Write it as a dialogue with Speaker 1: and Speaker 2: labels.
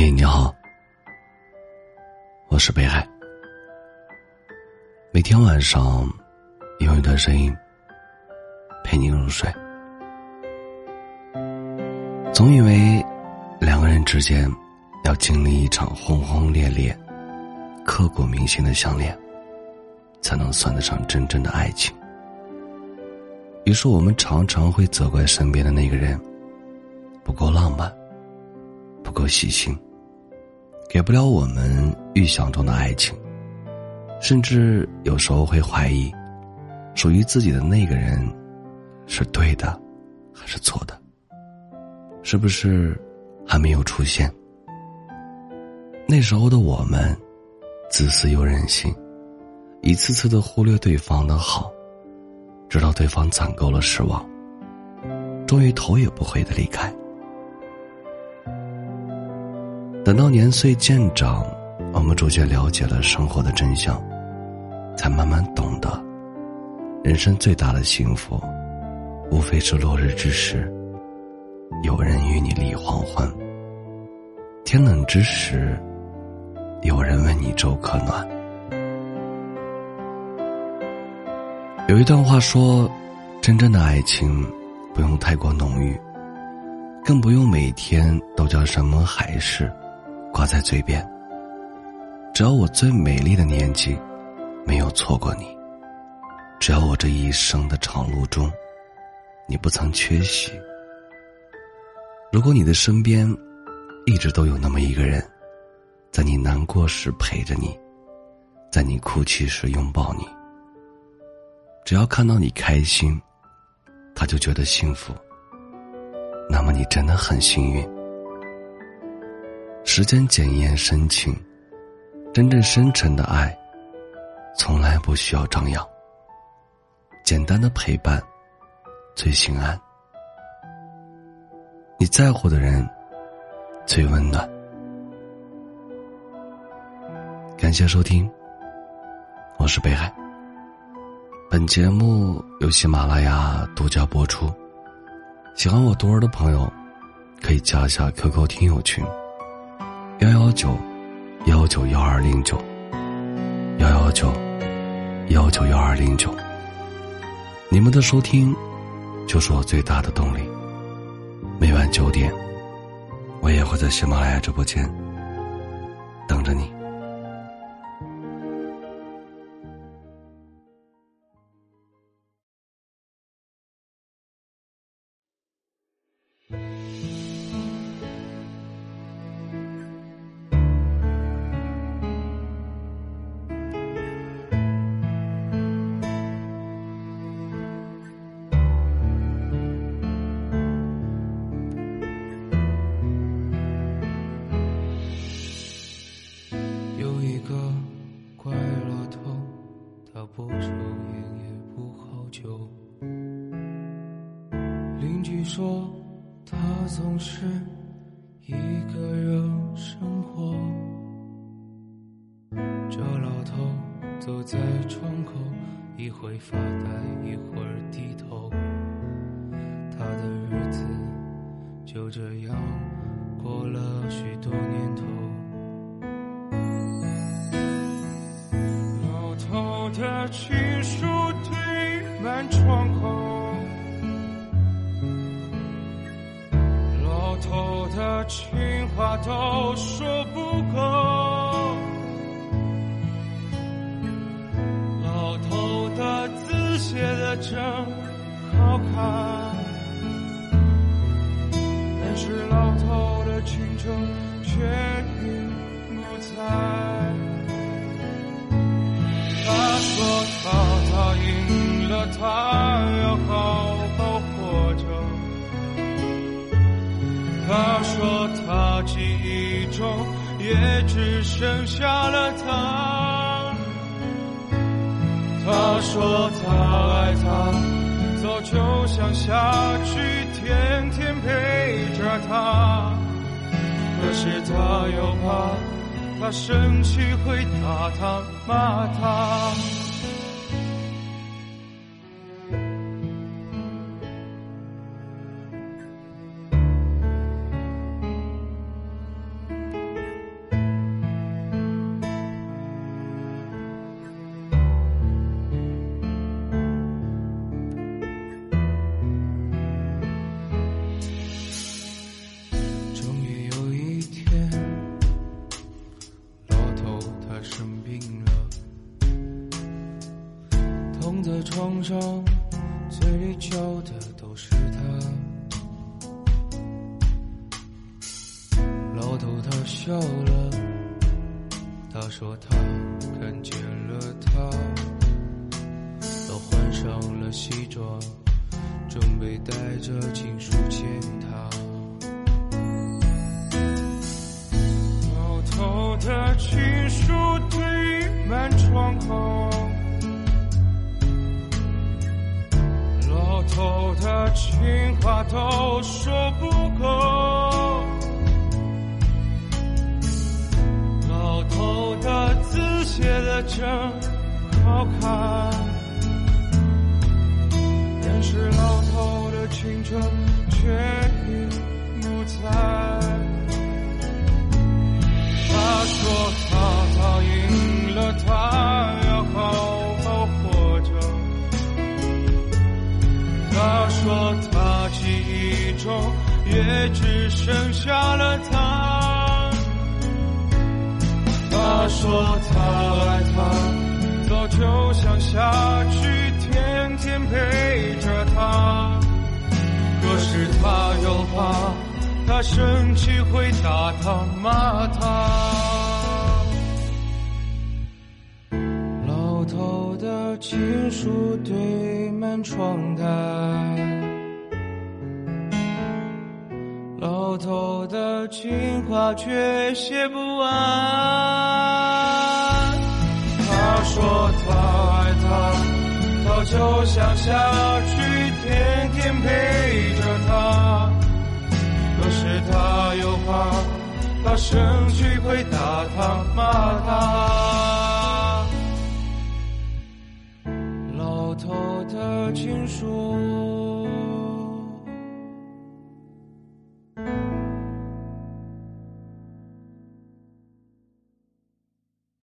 Speaker 1: 嘿，你好，我是北海。每天晚上用一段声音陪你入睡。总以为两个人之间要经历一场轰轰烈烈、刻骨铭心的相恋，才能算得上真正的爱情。于是我们常常会责怪身边的那个人不够浪漫。不够细心，给不了我们预想中的爱情，甚至有时候会怀疑，属于自己的那个人，是对的，还是错的？是不是还没有出现？那时候的我们，自私又任性，一次次的忽略对方的好，直到对方攒够了失望，终于头也不回的离开。等到年岁渐长，我们逐渐了解了生活的真相，才慢慢懂得，人生最大的幸福，无非是落日之时，有人与你立黄昏；天冷之时，有人为你粥可暖。有一段话说：“真正的爱情，不用太过浓郁，更不用每天都叫山盟海誓。”挂在嘴边。只要我最美丽的年纪，没有错过你；只要我这一生的长路中，你不曾缺席。如果你的身边，一直都有那么一个人，在你难过时陪着你，在你哭泣时拥抱你，只要看到你开心，他就觉得幸福，那么你真的很幸运。时间检验深情，真正深沉的爱，从来不需要张扬。简单的陪伴，最心安。你在乎的人，最温暖。感谢收听，我是北海。本节目由喜马拉雅独家播出。喜欢我多儿的朋友，可以加一下 QQ 听友群。幺幺九幺九幺二零九，幺幺九幺九幺二零九。你们的收听就是我最大的动力。每晚九点，我也会在喜马拉雅直播间等着你。
Speaker 2: 一个怪老头，他不抽烟也不喝酒，邻居说他总是一个人生活。这老头走在窗口，一会发呆，一会儿低头，他的日子就这样过了许多年头。我的情书堆满窗口，老头的情话都说不够，老头的字写的真好看，但是老头的青春却已不在。他要好好活着。他说他记忆中也只剩下了他。他说他爱他，早就想下去天天陪着他。可是他又怕他生气会打他骂他。张，嘴里叫的都是他。老头他笑了，他说他看见了他，他换上了西装，准备带着情书见他。老头的情书堆满窗口。头的情话都说不够，老头的字写的真好看，但是老头的青春却已不在。他说他答应了他说他记忆中也只剩下了他。他说他爱他，早就想下去天天陪着他。可是他又怕他生气会打他骂他。老头的情书堆满窗台，老头的情话却写不完。他说他爱他，早就想下去天天陪着他。可是他又怕他生气会打他骂他。轻说